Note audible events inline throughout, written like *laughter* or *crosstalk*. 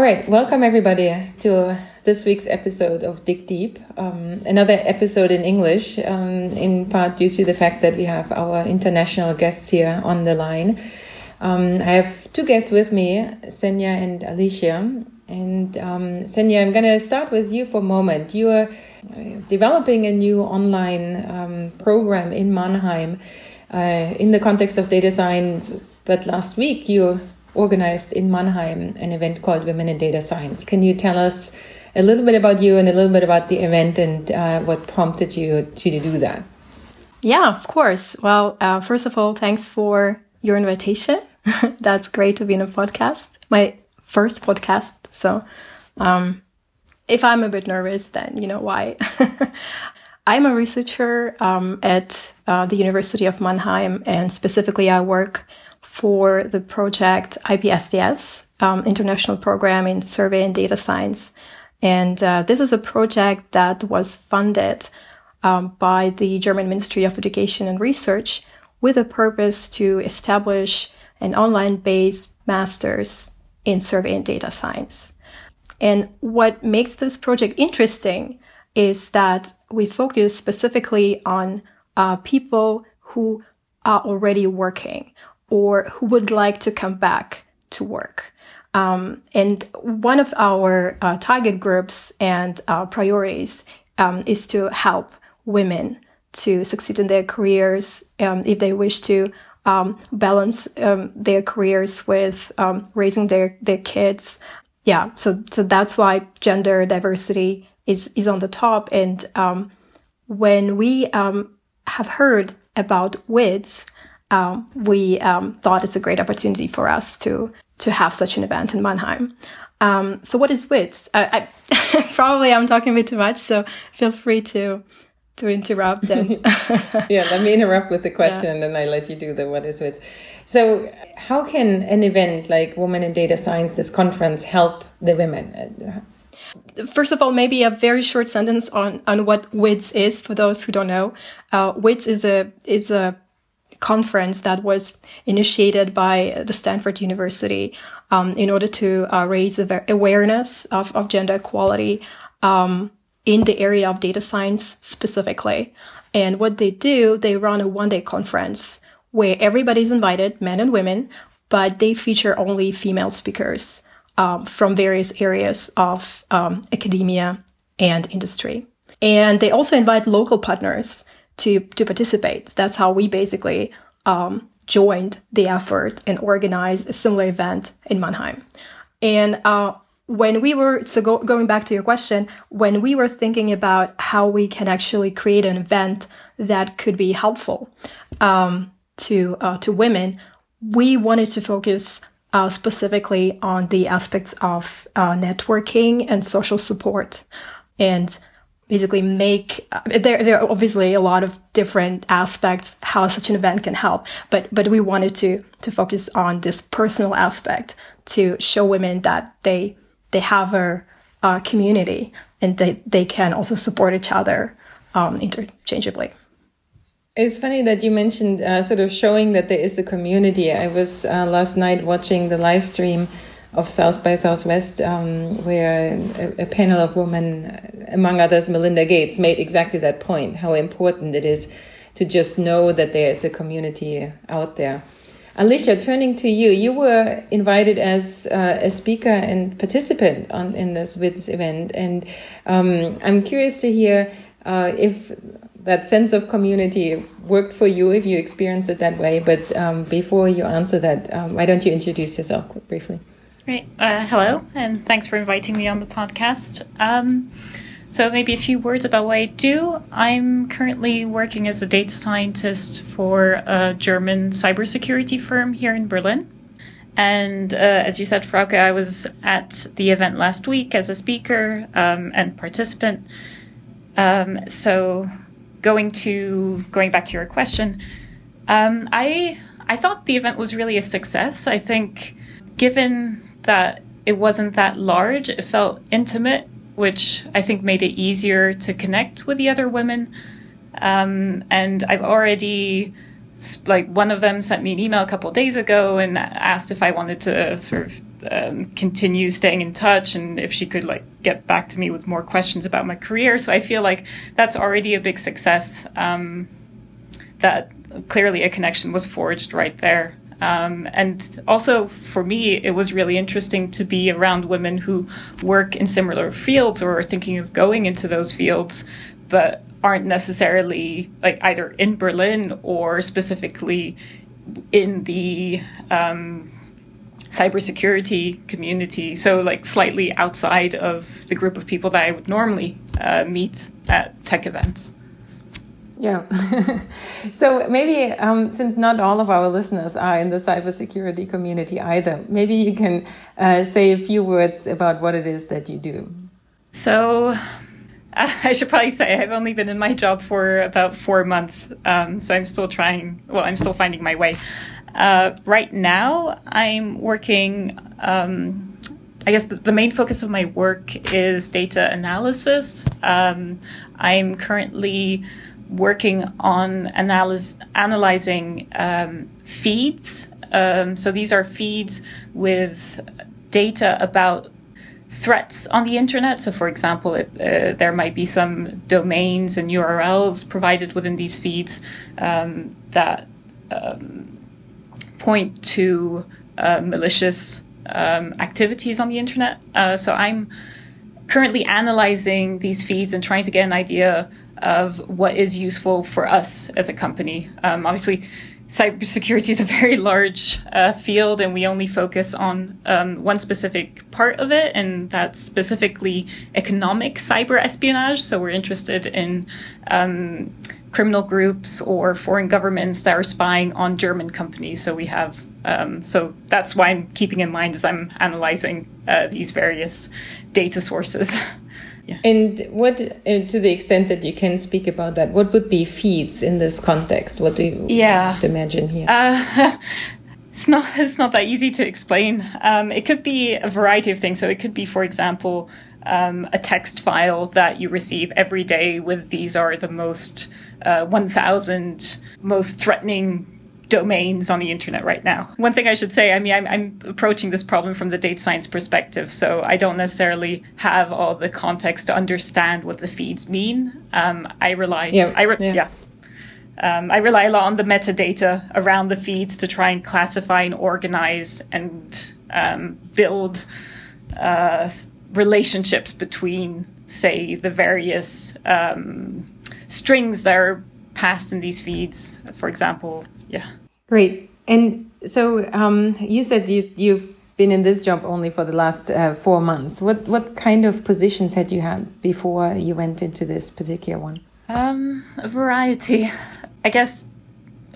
All right, welcome everybody to this week's episode of Dig Deep. Um, another episode in English, um, in part due to the fact that we have our international guests here on the line. Um, I have two guests with me, Svenja and Alicia. And um, Svenja, I'm going to start with you for a moment. You are uh, developing a new online um, program in Mannheim uh, in the context of data science, but last week you organized in Mannheim an event called Women in Data Science. Can you tell us a little bit about you and a little bit about the event and uh, what prompted you to do that? Yeah, of course. Well, uh, first of all, thanks for your invitation. *laughs* That's great to be in a podcast, my first podcast. So, um, if I'm a bit nervous, then you know why. *laughs* I'm a researcher um, at uh, the University of Mannheim, and specifically, I work for the project IPSDS, um, International Program in Survey and Data Science. And uh, this is a project that was funded um, by the German Ministry of Education and Research with a purpose to establish an online based master's in survey and data science. And what makes this project interesting is that we focus specifically on uh, people who are already working or who would like to come back to work. Um, and one of our uh, target groups and uh, priorities um, is to help women to succeed in their careers um, if they wish to um, balance um, their careers with um, raising their, their kids. Yeah, so so that's why gender diversity is is on the top. And when we have heard about WIDS, um, we um, thought it's a great opportunity for us to to have such an event in Mannheim. Um, so, what is WIDS? I, I *laughs* probably I'm talking a bit too much, so feel free to to interrupt. And *laughs* yeah, let me interrupt with the question, yeah. and I let you do the what is WIDS. So, how can an event like Women in Data Science, this conference, help the women? First of all, maybe a very short sentence on, on what WIDS is for those who don't know. Uh, WIDS is a is a conference that was initiated by the Stanford University um, in order to uh, raise awareness of, of gender equality um, in the area of data science specifically. And what they do, they run a one day conference where everybody's invited, men and women, but they feature only female speakers um, from various areas of um, academia and industry. And they also invite local partners to to participate. That's how we basically um, joined the effort and organized a similar event in Mannheim. And uh, when we were so go, going back to your question, when we were thinking about how we can actually create an event that could be helpful um, to uh, to women, we wanted to focus uh, specifically on the aspects of uh, networking and social support. And basically make uh, there there are obviously a lot of different aspects how such an event can help but but we wanted to to focus on this personal aspect to show women that they they have a, a community and they they can also support each other um, interchangeably it's funny that you mentioned uh, sort of showing that there is a community. I was uh, last night watching the live stream of South by Southwest, um, where a, a, panel of women, among others, Melinda Gates, made exactly that point how important it is to just know that there is a community out there. Alicia, turning to you, you were invited as uh, a speaker and participant on in this event, and um, I'm curious to hear uh, if that sense of community worked for you, if you experienced it that way. But um, before you answer that, um, why don't you introduce yourself briefly? Great. Uh, hello, and thanks for inviting me on the podcast. Um, so, maybe a few words about what I do. I'm currently working as a data scientist for a German cybersecurity firm here in Berlin. And uh, as you said, Frauke, I was at the event last week as a speaker um, and participant. Um, so, going to going back to your question, um, I I thought the event was really a success. I think, given that it wasn't that large. It felt intimate, which I think made it easier to connect with the other women. Um, and I've already like one of them sent me an email a couple days ago and asked if I wanted to sort of um, continue staying in touch and if she could like get back to me with more questions about my career. So I feel like that's already a big success. Um, that clearly a connection was forged right there. Um, and also for me, it was really interesting to be around women who work in similar fields or are thinking of going into those fields, but aren't necessarily like either in Berlin or specifically in the um, cybersecurity community. So, like, slightly outside of the group of people that I would normally uh, meet at tech events. Yeah. *laughs* so maybe um, since not all of our listeners are in the cybersecurity community either, maybe you can uh, say a few words about what it is that you do. So *laughs* I should probably say I've only been in my job for about four months, um, so I'm still trying. Well, I'm still finding my way. Uh, right now, I'm working. Um, I guess the, the, main focus of my work is data analysis. Um, I'm currently working on analyze, analyzing um, feeds. Um, so these are feeds with data about threats on the internet. So, for example, it, uh, there might be some domains and URLs provided within these feeds um, that um, point to uh, malicious um, activities on the internet. Uh, so, I'm currently analyzing these feeds and trying to get an idea of what is useful for us as a company. Um, obviously, cybersecurity is a very large uh, field, and we only focus on um, one specific part of it, and that's specifically economic cyber espionage. So we're interested in um, criminal groups or foreign governments that are spying on German companies. So we have um, so that's why I'm keeping in mind as I'm analyzing uh, these various data sources. *laughs* Yeah. And what, uh, to the extent that you can speak about that, what would be feeds in this context? What do you yeah. have to imagine here? Uh, *laughs* it's not it's not that easy to explain. Um, it could be a variety of things. So it could be, for example, um, a text file that you receive every day with these are the most uh, 1,000 most threatening domains on the internet right now. One thing I should say, I mean, I'm, I'm, approaching this problem from the data science perspective, so I don't necessarily have all the context to understand what the feeds mean. Um, I rely, yeah, I re- yeah. yeah. Um, I rely a lot on the metadata around the feeds to try and classify and organize and um, build uh, relationships between, say, the various um, strings that are passed in these feeds. For example, yeah. Great. And so um, you said you, you've been in this job only for the last uh, four months. What what kind of positions had you had before you went into this particular one? Um, a variety. I guess.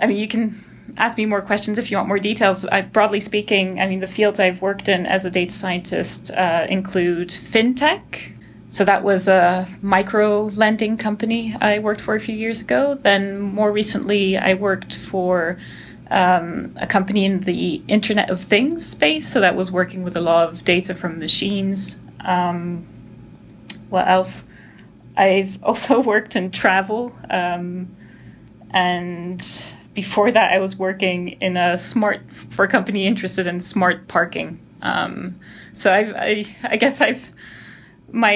I mean, you can ask me more questions if you want more details. I, broadly speaking, I mean, the fields I've worked in as a data scientist uh, include fintech. So that was a micro lending company I worked for a few years ago. Then more recently, I worked for um, a company in the Internet of Things space. So that was working with a lot of data from machines. Um, what else? I've *laughs* also worked in travel. Um, and before that, I was working in a smart, for a company interested in smart parking. Um, so I've, I, I guess I've, my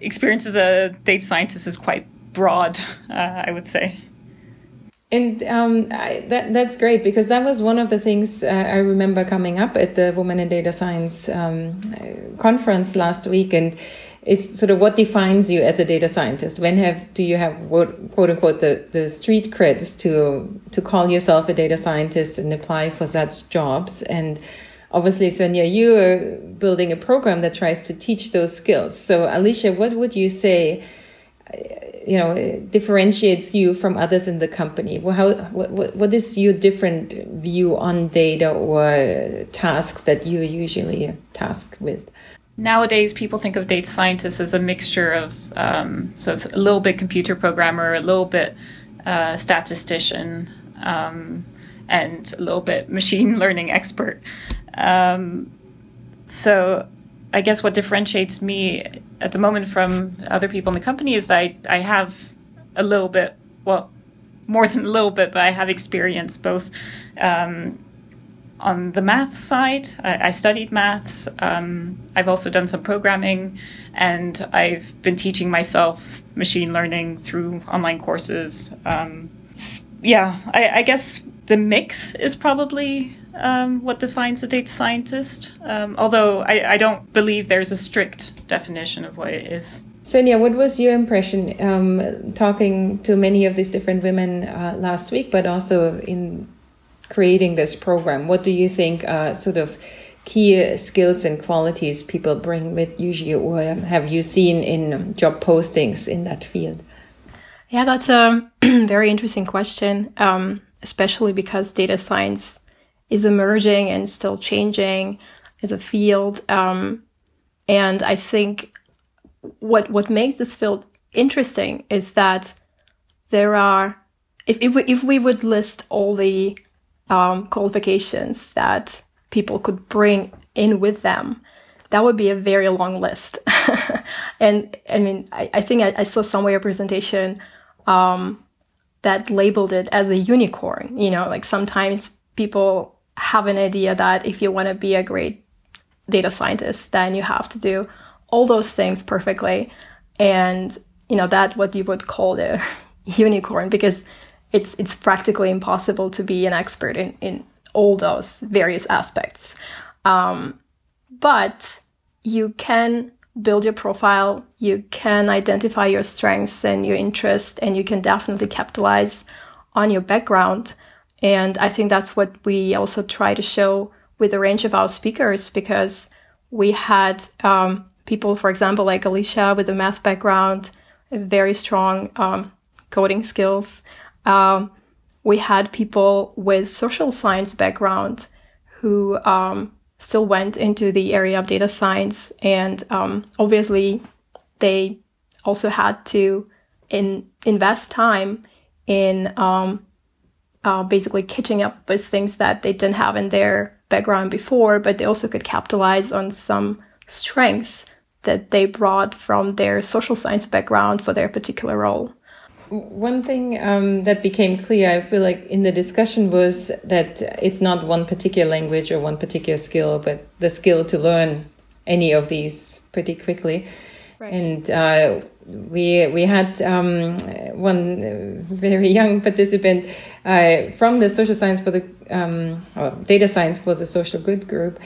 experience as a data scientist is quite broad, uh, I would say. And um, I, that that's great because that was one of the things uh, I remember coming up at the Women in Data Science um, conference last week, and it's sort of what defines you as a data scientist. When have do you have quote unquote the, the street creds to to call yourself a data scientist and apply for such jobs? And obviously, Svenja, you're building a program that tries to teach those skills. So, Alicia, what would you say? You know differentiates you from others in the company? How what, what is your different view on data or tasks that you usually tasked with? Nowadays people think of data scientists as a mixture of um, so it's a little bit computer programmer a little bit uh, statistician um, and a little bit machine *laughs* learning expert. Um, so I guess what differentiates me at the moment from other people in the company is I I have a little bit well more *laughs* than a little bit, but I have experience both um, on the math side. I, I studied maths. Um, I've also done some programming, and I've been teaching myself machine learning through online courses. Um, yeah, I, I, guess the mix is probably um, what defines a data scientist. Um, although I, I, don't believe there's a strict definition of what it is. Svenja, what was your impression um, talking to many of these different women uh, last week, but also in creating this program? What do you think are sort of key skills and qualities people bring with usually, or have you seen in job postings in that field? Yeah, that's a *clears throat* very interesting question, um, especially because data science is emerging and still changing as a field. Um, and I think what what makes this field interesting is that there are if if we, if we would list all the um, qualifications that people could bring in with them, that would be a very long list. *laughs* and I mean, I, I think I, I, saw somewhere a presentation um, that labeled it as a unicorn. You know, like sometimes people have an idea that if you want to be a great data scientist, then you have to do all those things perfectly. And, you know, that what you would call the *laughs* unicorn because it's, it's practically impossible to be an expert in, in all those various aspects. Um, but you can build your profile, you can identify your strengths and your interests, and you can definitely capitalize on your background. And I think that's what we also try to show with a range of our speakers because we had um, people, for example, like Alicia with a math background, very strong um, coding skills. Um, we had people with social science background who um, still went into the area of data science, and um, obviously they also had to in, invest time in um, uh, basically catching up with things that they didn't have in their background before, but they also could capitalize on some strengths that they brought from their social science background for their particular role. One thing um, that became clear, I feel like, in the discussion was that it's not one particular language or one particular skill, but the skill to learn any of these pretty quickly. Right. And uh, we we had um, one very young participant uh, from the social science for the um, data science for the social good group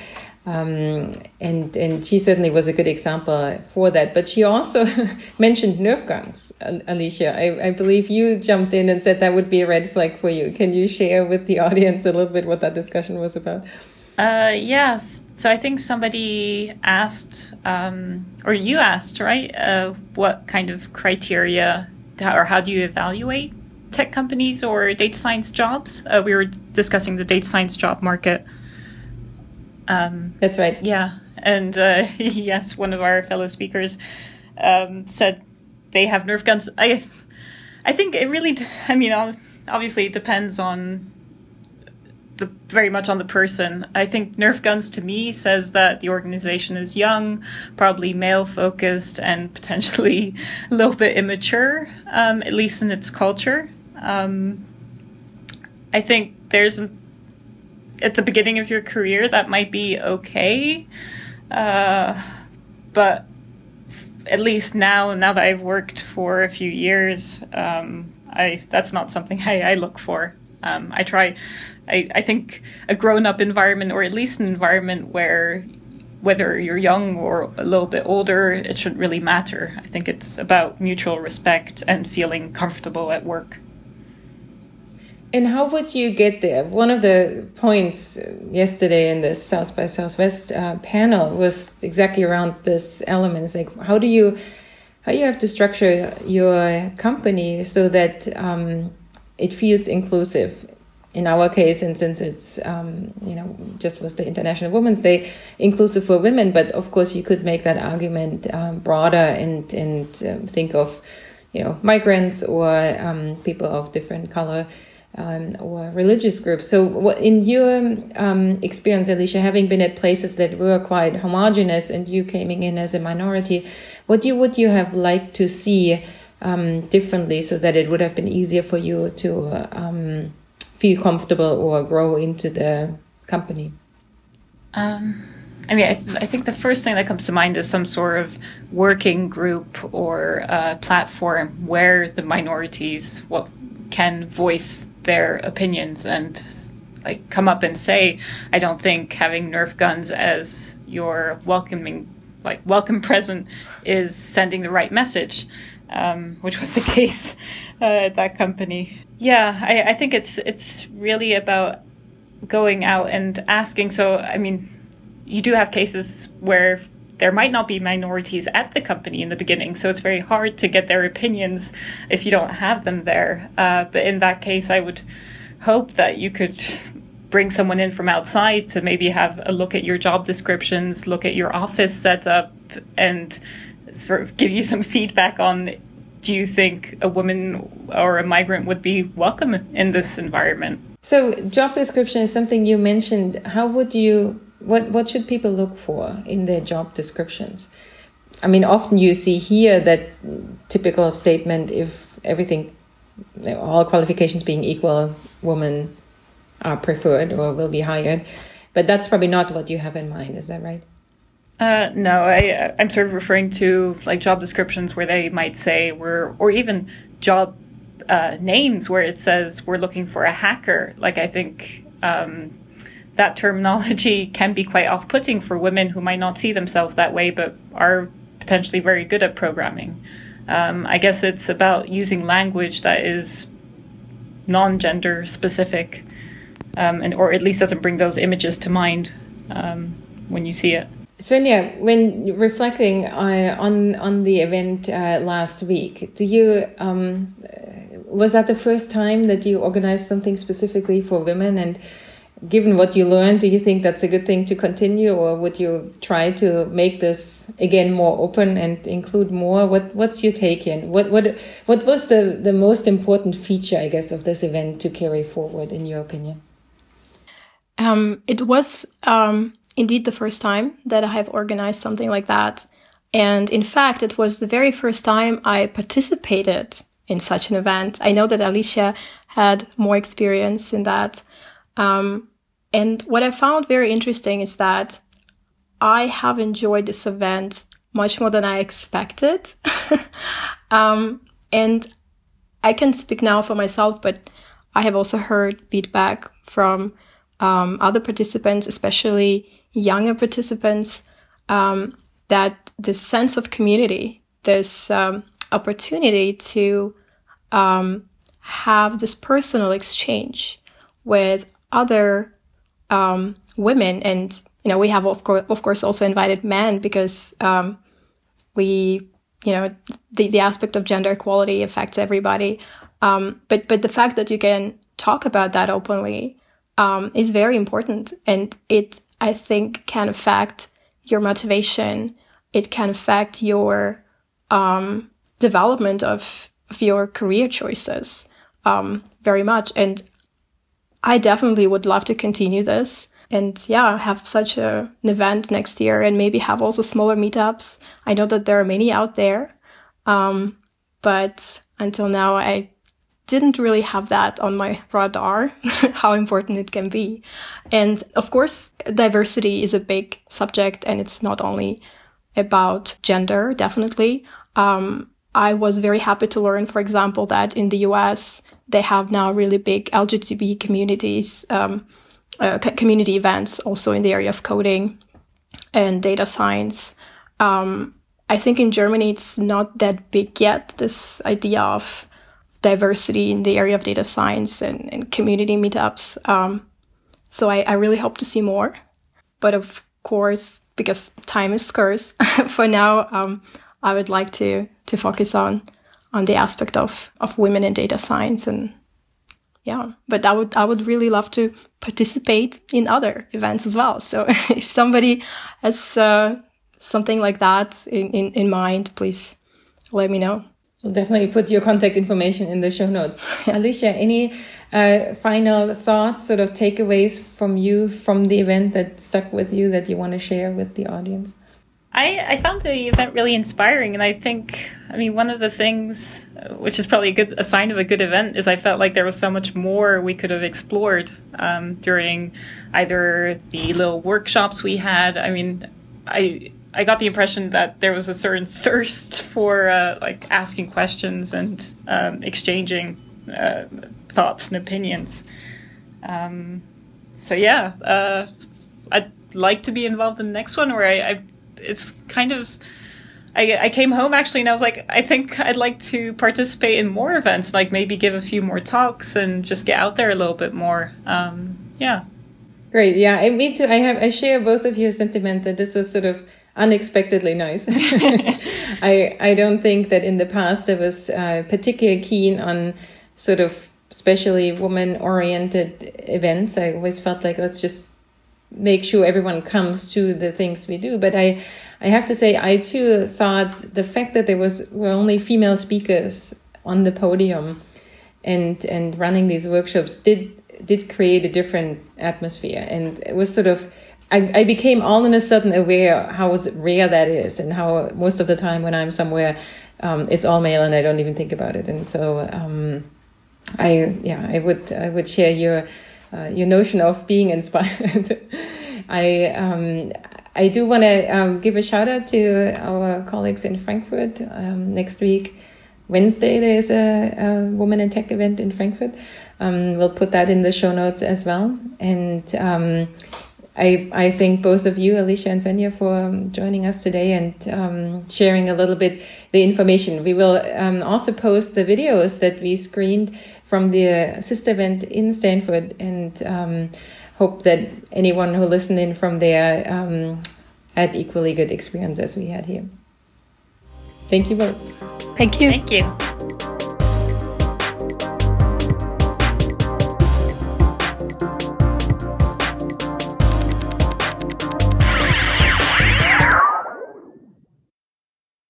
um, and and she certainly was a good example for that. But she also *laughs* mentioned Nerf guns, Alicia. I, I believe you jumped in and said that would be a red flag for you. Can you share with the audience a little bit what that discussion was about? Uh, yes. So I think somebody asked, um, or you asked, right? Uh, what kind of criteria or how do you evaluate tech companies or data science jobs? Uh, we were discussing the data science job market. Um, That's right. Yeah. And uh, *laughs* yes, one of our fellow speakers um, said they have Nerf guns. I, I think it really. I mean, obviously, it depends on the very much on the person. I think Nerf guns to me says that the organization is young, probably male focused, and potentially *laughs* a little bit immature, um, at least in its culture. Um, I think there's at the beginning of your career, that might be okay. Uh, but at least now, now that I've worked for a few years, um, I that's not something *laughs* I, I look for. Um, I try. I, I think a grown-up environment, or at least an environment where whether you're young or a little bit older, it shouldn't really matter. I think it's about mutual respect and feeling comfortable at work. And how would you get there? One of the points yesterday in the South by Southwest uh, panel was exactly around this element. like, how do you how you have to structure your company so that um, it feels inclusive? In our case, and since it's um, you know just was the International Women's Day, inclusive for women, but of course you could make that argument um, broader and and um, think of you know migrants or um, people of different color um, or religious groups. So, what, in your um, experience, Alicia, having been at places that were quite homogenous and you coming in as a minority, what you would you have liked to see um, differently so that it would have been easier for you to um, feel comfortable or grow into the company? Um, I mean, I, th- I, think the first thing that comes to mind is some sort of working group or uh, platform where the minorities can voice their opinions and like come up and say, I don't think having Nerf guns as your welcoming like welcome present is sending the right message, um, which was the *laughs* case uh, at that company. Yeah, I, I think it's it's really about going out and asking. So I mean, you do have cases where there might not be minorities at the company in the beginning, so it's very hard to get their opinions if you don't have them there. Uh, but in that case, I would hope that you could bring someone in from outside to maybe have a look at your job descriptions, look at your office setup, and sort of give you some feedback on do you think a woman or a migrant would be welcome in this environment? So, job description is something you mentioned. How would you, what, what should people look for in their job descriptions? I mean, often you see here that typical statement if everything, all qualifications being equal, women are preferred or will be hired. But that's probably not what you have in mind. Is that right? Uh, no, I, I'm sort of referring to like job descriptions where they might say we're, or even job uh, names where it says we're looking for a hacker. Like I think um, that terminology *laughs* can be quite off-putting for women who might not see themselves that way, but are potentially very good at programming. Um, I guess it's about using language that is non-gender specific um, and or at least doesn't bring those images to mind um, when you see it. Svenja, when reflecting uh, on on the event uh, last week, do you um, was that the first time that you organized something specifically for women? And given what you learned, do you think that's a good thing to continue, or would you try to make this again more open and include more? What What's your take in? What what what was the the most important feature, I guess, of this event to carry forward, in your opinion? Um, it was um, indeed the first time that I have organized something like that. And in fact, it was the very first time I participated in such an event. I know that Alicia had more experience in that. Um, and what I found very interesting is that I have enjoyed this event much more than I expected. *laughs* um, and I can speak now for myself, but I have also heard feedback from um, other participants, especially younger participants, um, that this sense of community, this um, opportunity to um, have this personal exchange with other um, women, and you know, we have of course, of course, also invited men because um, we, you know, the the aspect of gender equality affects everybody. um, but but the fact that you can talk about that openly um, is very important. And it, I think, can affect your motivation. It can affect your um, development of, of your career choices um, very much. And I definitely would love to continue this and yeah, have such a, an event next year and maybe have also smaller meetups. I know that there are many out there. Um, but until now, I didn't really have that on my radar, *laughs* how important it can be. And of course, diversity is a big subject and it's not only about gender, definitely. Um, I was very happy to learn, for example, that in the US, they have now really big LGBT communities, um, uh, community events also in the area of coding and data science. Um, I think in Germany, it's not that big yet, this idea of diversity in the area of data science and, and community meetups. Um, so I, I, really hope to see more. But of course, because time is scarce, *laughs* for now, um, I would like to to focus on on the aspect of of women in data science and yeah. But I would I would really love to participate in other events as well. So *laughs* if somebody has uh, something like that in, in, in mind, please let me know. We'll definitely put your contact information in the show notes. *laughs* Alicia, any uh, final thoughts, sort of takeaways from you from the event that stuck with you that you want to share with the audience? I, I found the event really inspiring, and I think, I mean, one of the things, which is probably a good a sign of a good event, is I felt like there was so much more we could have explored um, during either the little workshops we had. I mean, I I got the impression that there was a certain *laughs* thirst for uh, like asking questions and um, exchanging uh, thoughts and opinions. Um, so yeah, uh, I'd like to be involved in the next one where I, I it's kind of I, I came home actually and I was like, I think I'd like to participate in more events, like maybe give a few more talks and just get out there a little bit more. Um, yeah. Great. Yeah, I, me too. I have I share both of your sentiment that this was sort of unexpectedly nice. *laughs* *laughs* I I don't think that in the past I was uh, particularly keen on sort of especially woman oriented events. I always felt like let's just make sure everyone comes to the things we do. But I, I have to say, I too thought the fact that there was were only female speakers on the podium, and and running these workshops did did create a different atmosphere, and it was sort of. I, I became all in a sudden aware how rare that is, and how most of the time when I'm somewhere, um, it's all male, and I don't even think about it. And so, um, I yeah, I would I would share your uh, your notion of being inspired. *laughs* I um, I do want to um, give a shout out to our colleagues in Frankfurt. Um, next week, Wednesday, there's a, a Woman in Tech event in Frankfurt. Um, we'll put that in the show notes as well. And um, I, I thank both of you, Alicia and Svenja, for um, joining us today and sharing a little bit the information. We will also post the videos that we screened from the sister event in Stanford and um, hope that anyone who listened in from there um, had equally good experience as we had here. Thank you both. Thank you. Thank you.